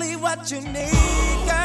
exactly what you need, girl.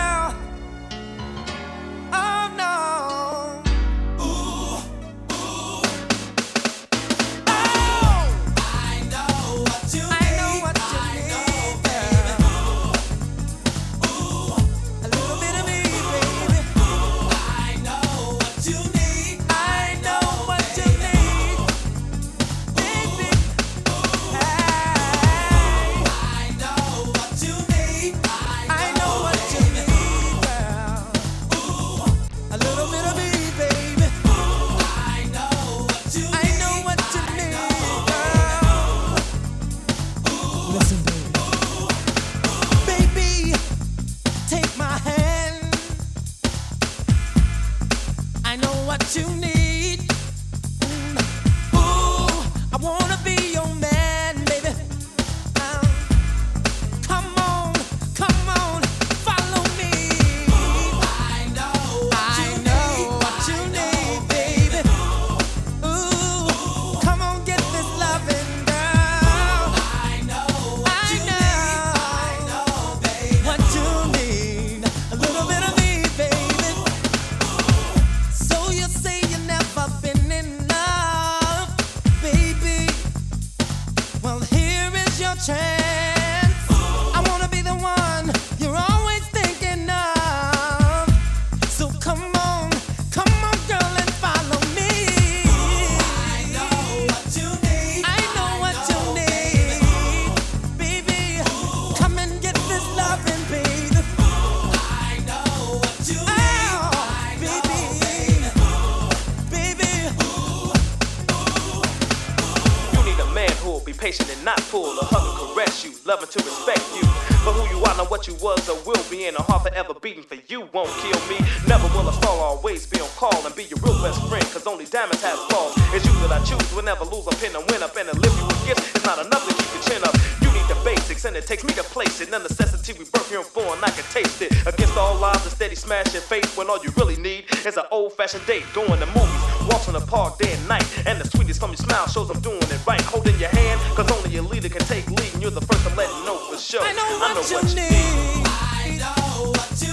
Are, not what you was or will be, and a heart forever beating for you won't kill me. Never will a star always be on call and be your real best friend, cause only diamonds have flaws. It's you that I choose, will never lose a pin and win up, and live you with gifts it's not enough to keep your chin up. You need the basics, and it takes me to place it. The necessity we birth here for, and I can taste it. Against all odds, a steady smash in faith, when all you really need is an old fashioned date, going to movies, walks in the park day and night, and the sweetest from your smile shows I'm doing it right. Holding your hand, cause only a leader can take lead, and you're the first to let it know for sure. I know what you need. I know what you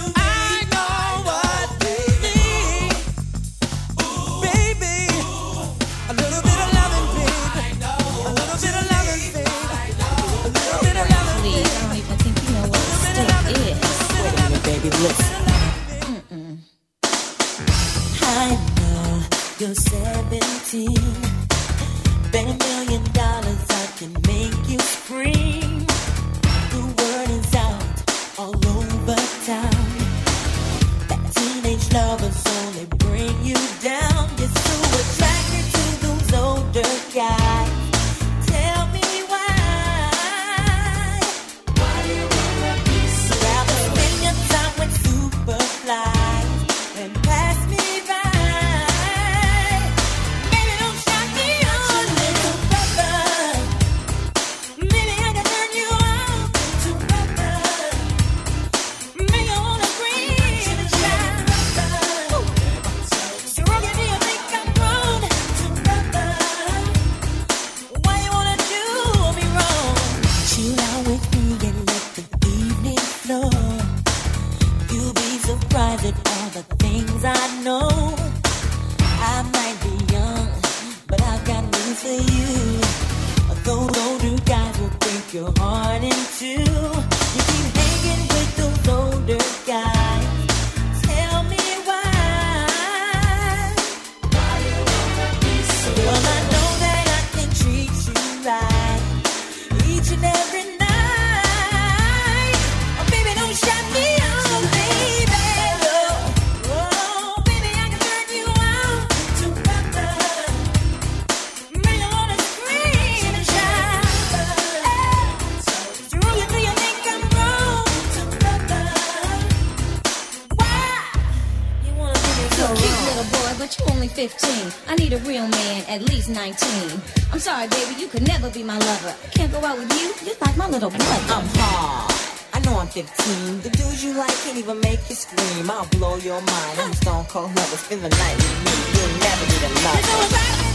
17. Bet a million dollars I can make you scream. The word is out all over town. That teenage lovers only bring you down. Never be my lover. Can't go out with you, you're like my little brother. I'm hard. I know I'm 15. The dudes you like can't even make you scream. I'll blow your mind. I'm a stone cold lover. Spend the night with me. You'll never need another. You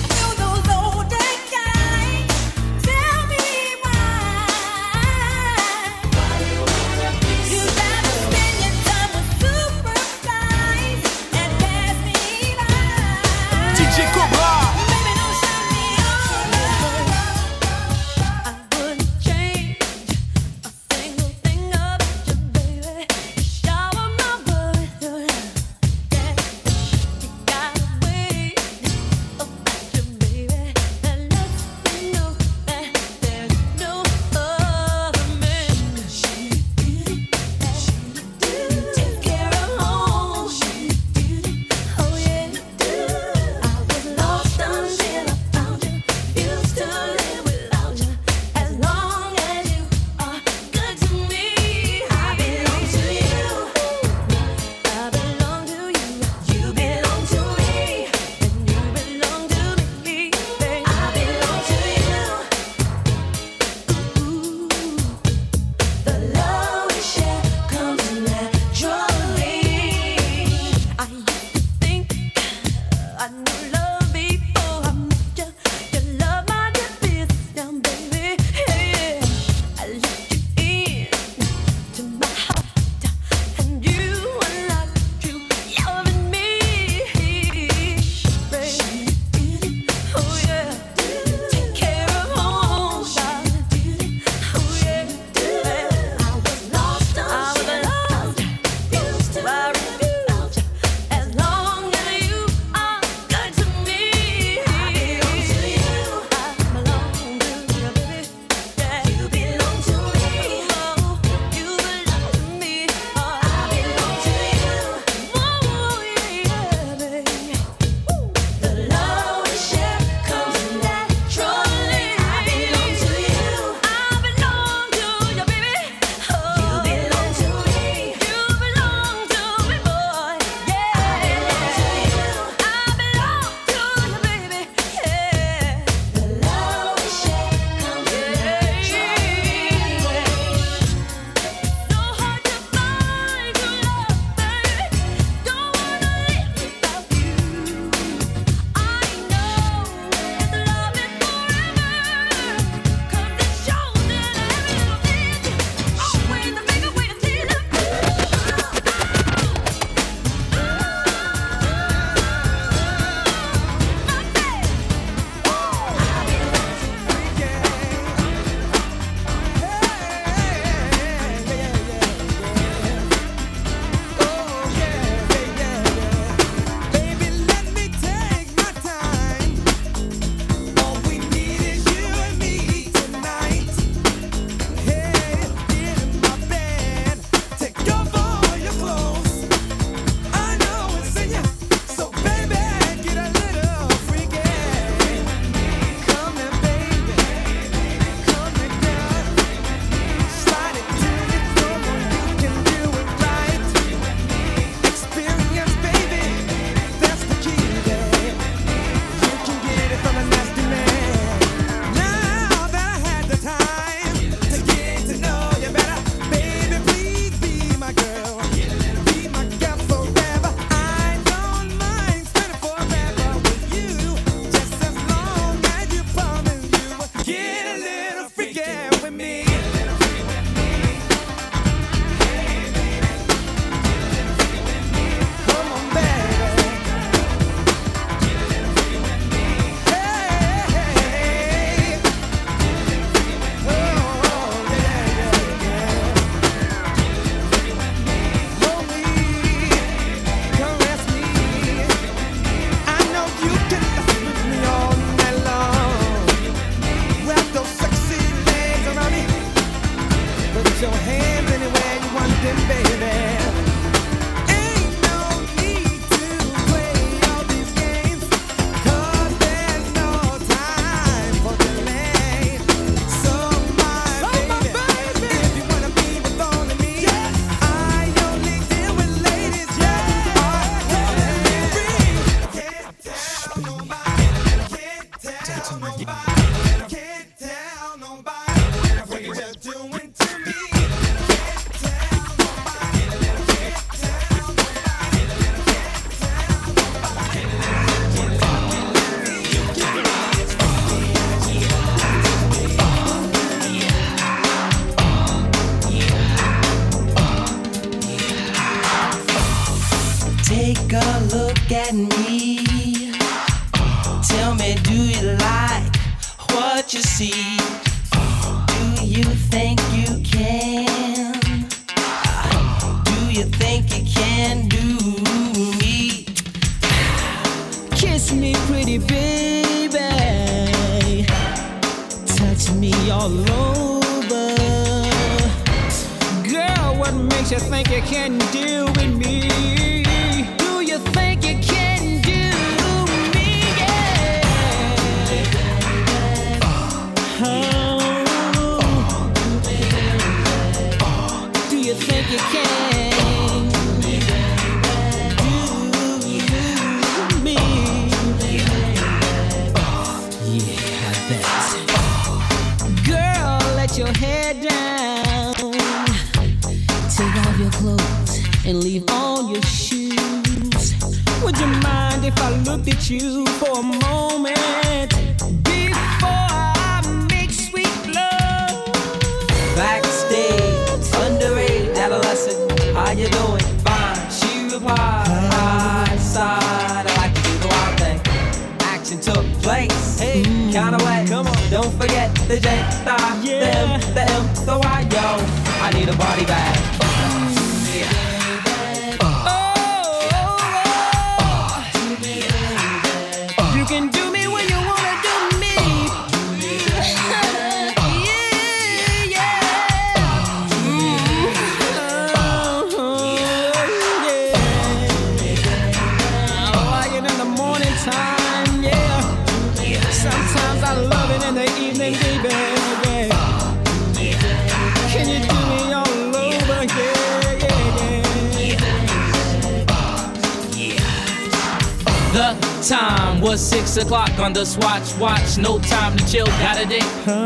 o'clock on the swatch watch. No time to chill, gotta date.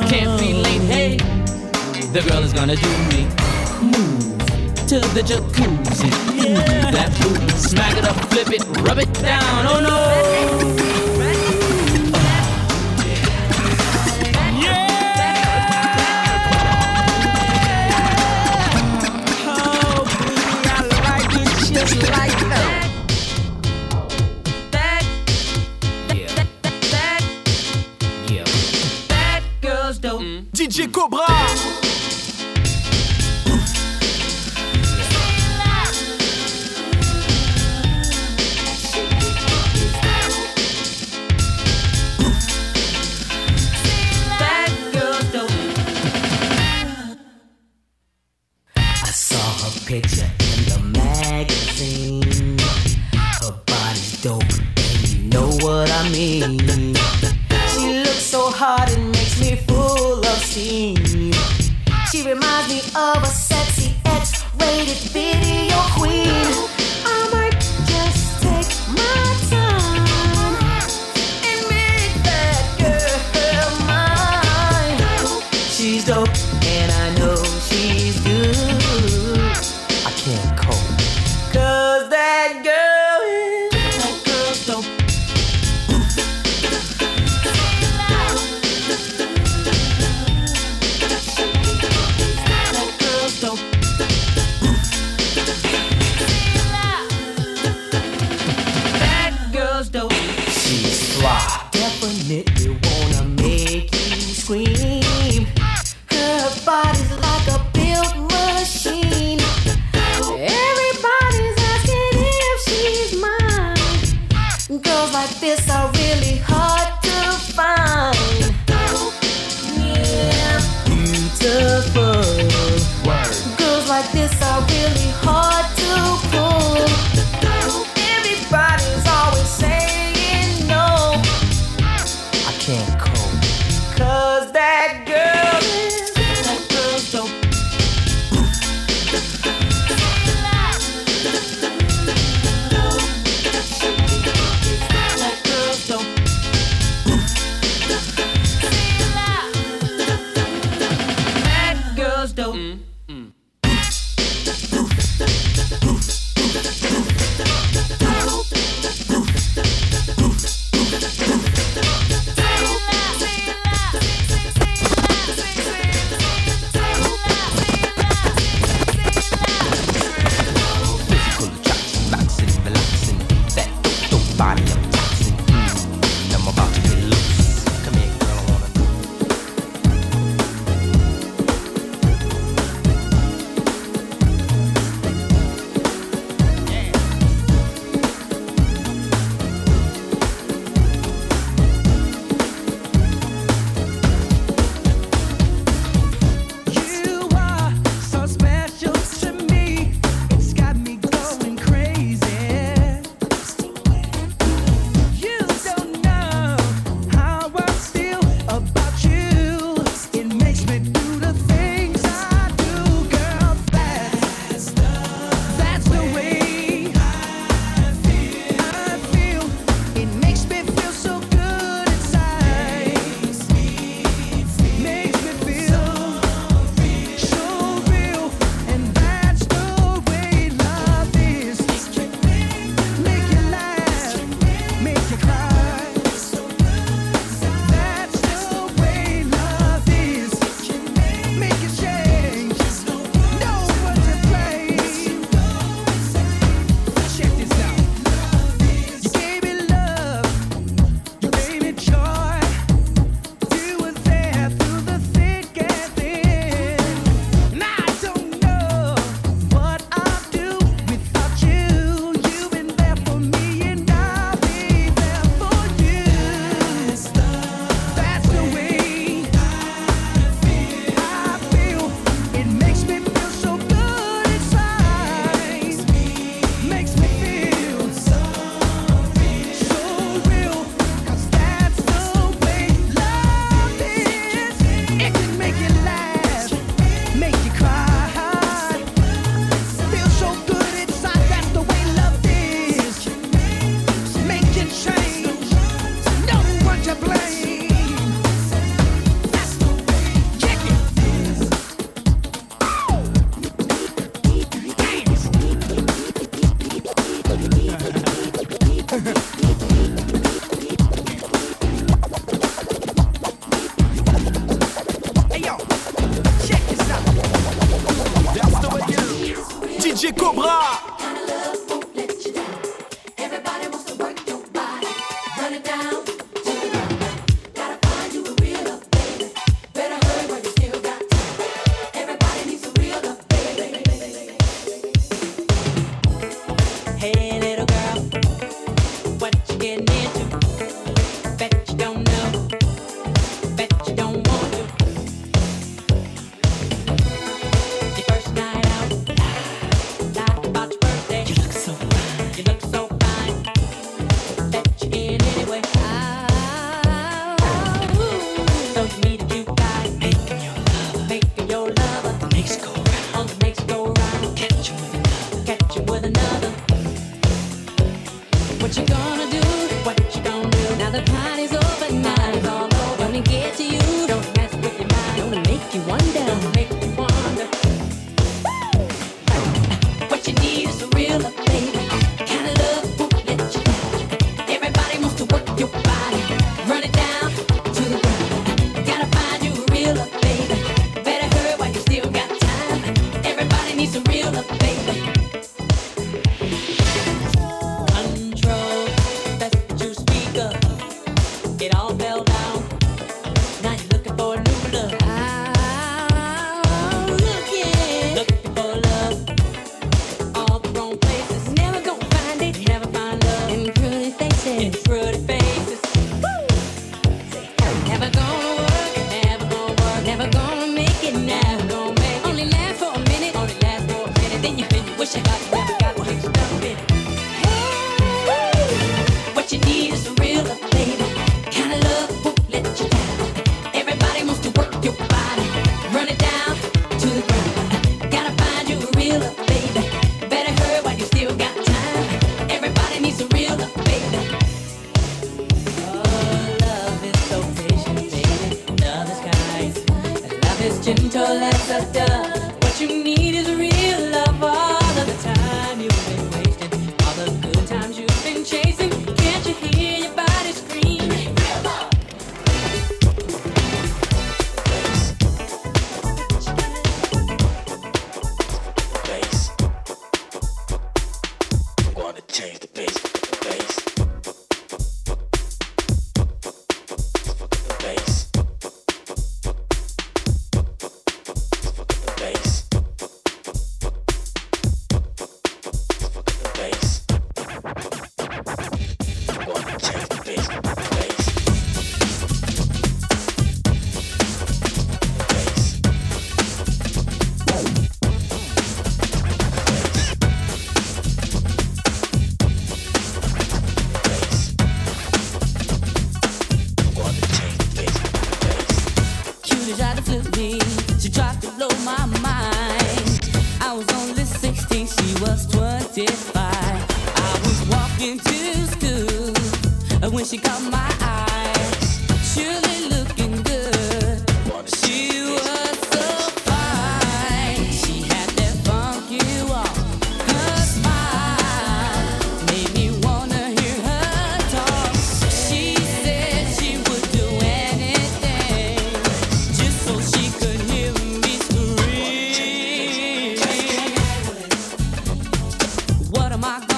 Can't be late, hey. The girl is gonna do me. Move to the jacuzzi. Yeah. That booty, smack it up, flip it, rub it down. Oh no. picture. my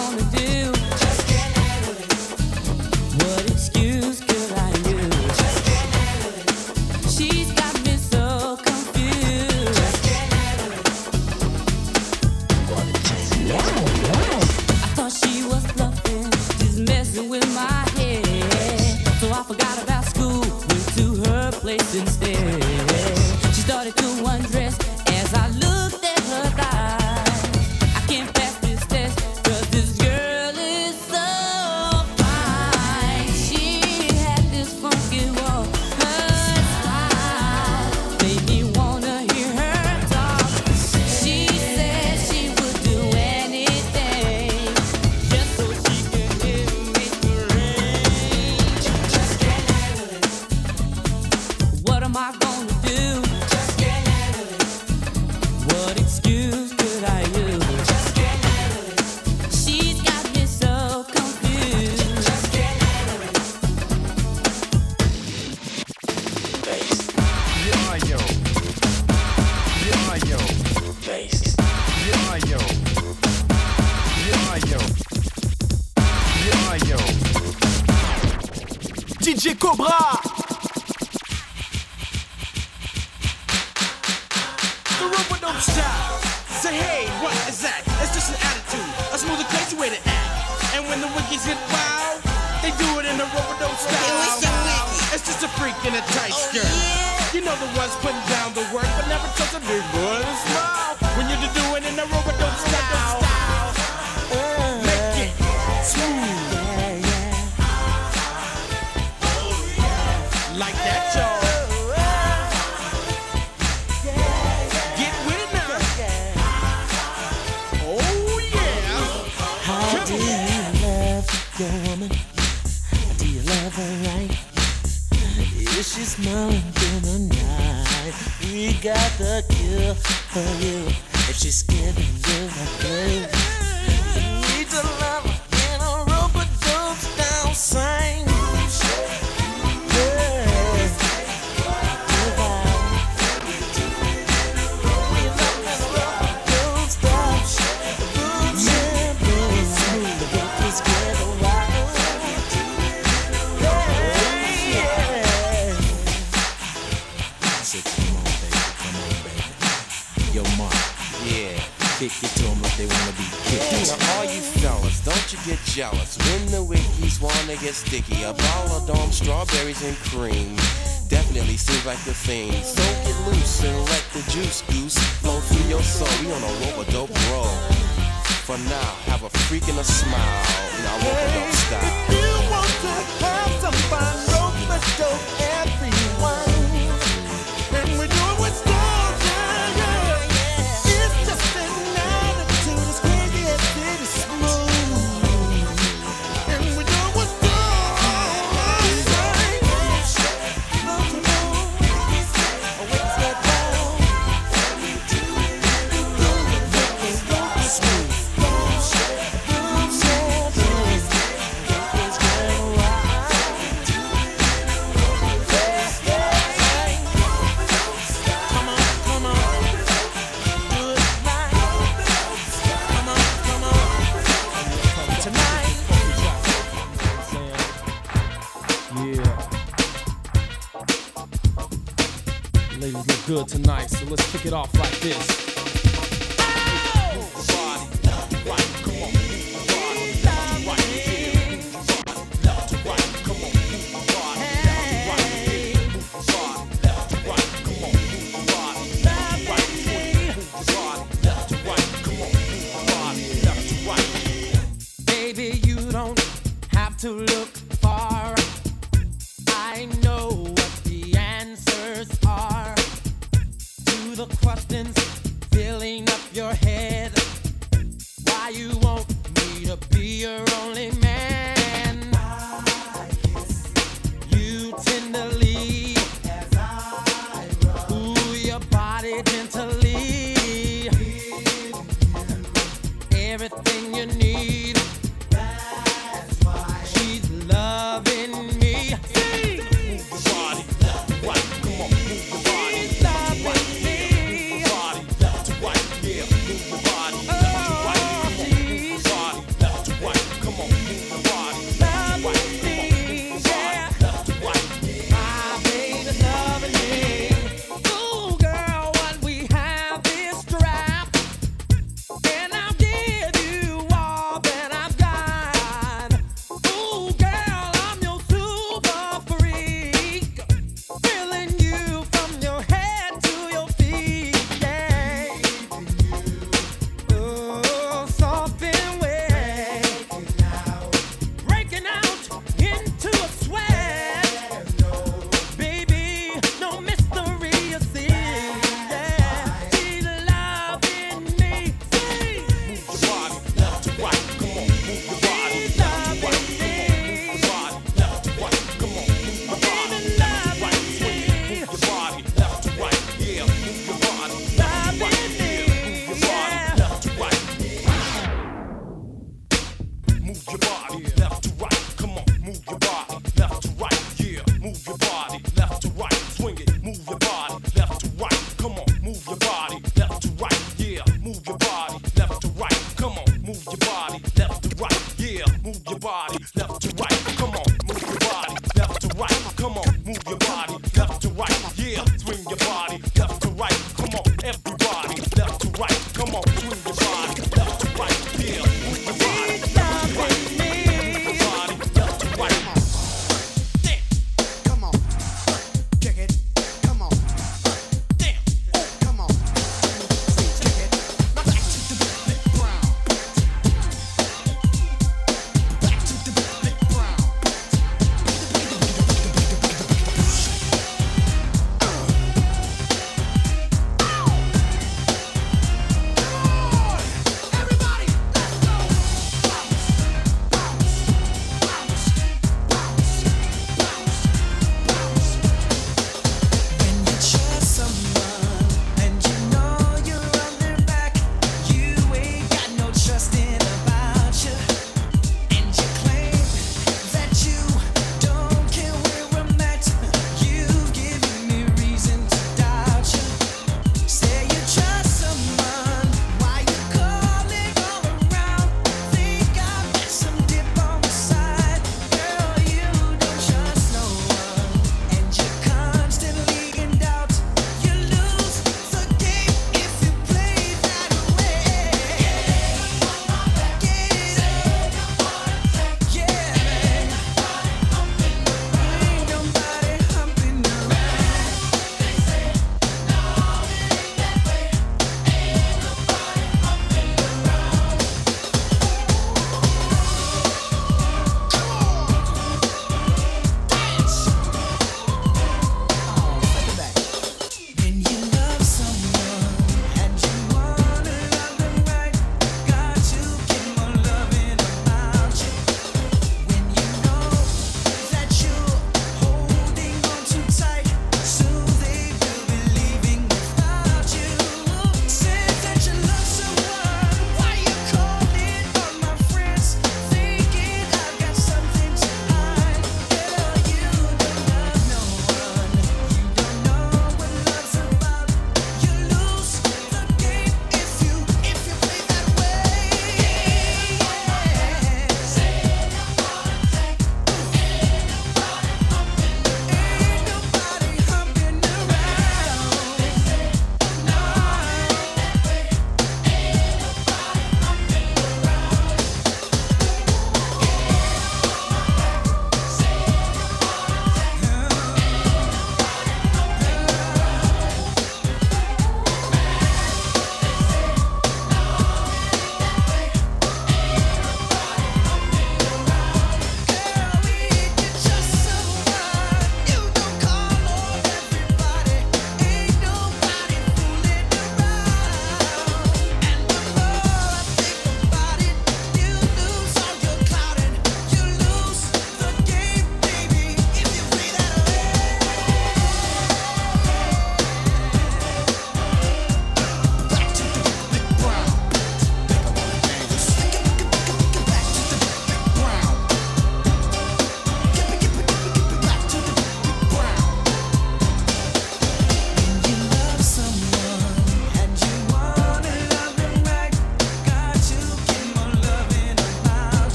Cobra. The rubber don't stop. Say, hey, what is that? It's just an attitude, a smoother, crazy way to act. And when the wiggies hit wild, they do it in the rubber don't stop. It's just a freak in a tight skirt. Oh, yeah. You know the ones putting down the work, but never touch a big boy. In the night? We got the cure for you. If she's giving you a clue, kick it to 'em like they wanna be kicked. Now all you fellas, don't you get jealous when the wickies wanna get sticky. A ball of Dom strawberries and cream definitely seems like the thing. So get loose and let the juice goose flow through your soul. We on a rope dope roll. For now, have a freak and a smile in our rope dope style. You want to have some fun, rope dope, everyone. And we do it with style, off like this. Baby, you don't the questions filling up your head. Why you want me to be your only man?